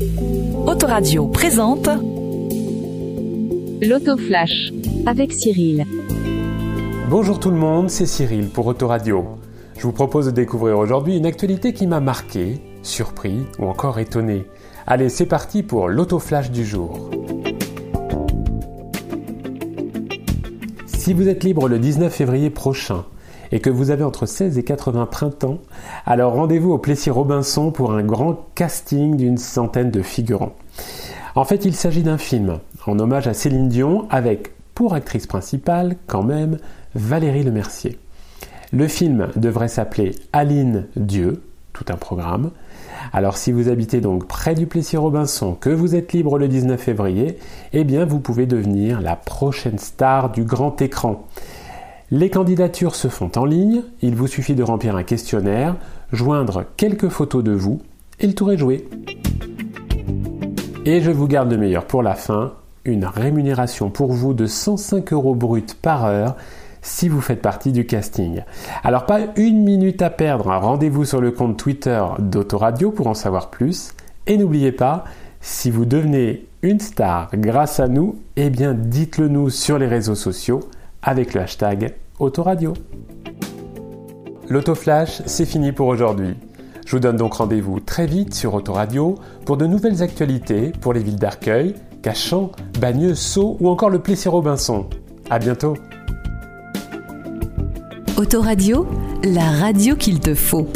Autoradio présente L'autoflash avec Cyril. Bonjour tout le monde, c'est Cyril pour Autoradio. Je vous propose de découvrir aujourd'hui une actualité qui m'a marqué, surpris ou encore étonné. Allez, c'est parti pour l'autoflash du jour. Si vous êtes libre le 19 février prochain et que vous avez entre 16 et 80 printemps, alors rendez-vous au Plessis Robinson pour un grand casting d'une centaine de figurants. En fait, il s'agit d'un film en hommage à Céline Dion avec pour actrice principale quand même Valérie Lemercier. Le film devrait s'appeler Aline Dieu, tout un programme. Alors si vous habitez donc près du Plessis-Robinson, que vous êtes libre le 19 février, eh bien vous pouvez devenir la prochaine star du grand écran. Les candidatures se font en ligne, il vous suffit de remplir un questionnaire, joindre quelques photos de vous et le tour est joué. Et je vous garde le meilleur pour la fin, une rémunération pour vous de 105 euros brut par heure si vous faites partie du casting. Alors pas une minute à perdre, rendez-vous sur le compte Twitter d'Autoradio pour en savoir plus. Et n'oubliez pas, si vous devenez une star grâce à nous, eh bien dites-le nous sur les réseaux sociaux avec le hashtag Autoradio. L'autoflash, c'est fini pour aujourd'hui. Je vous donne donc rendez-vous très vite sur Autoradio pour de nouvelles actualités pour les villes d'Arcueil, Cachan, Bagneux, Sceaux ou encore le Plessis-Robinson. À bientôt. Autoradio, la radio qu'il te faut.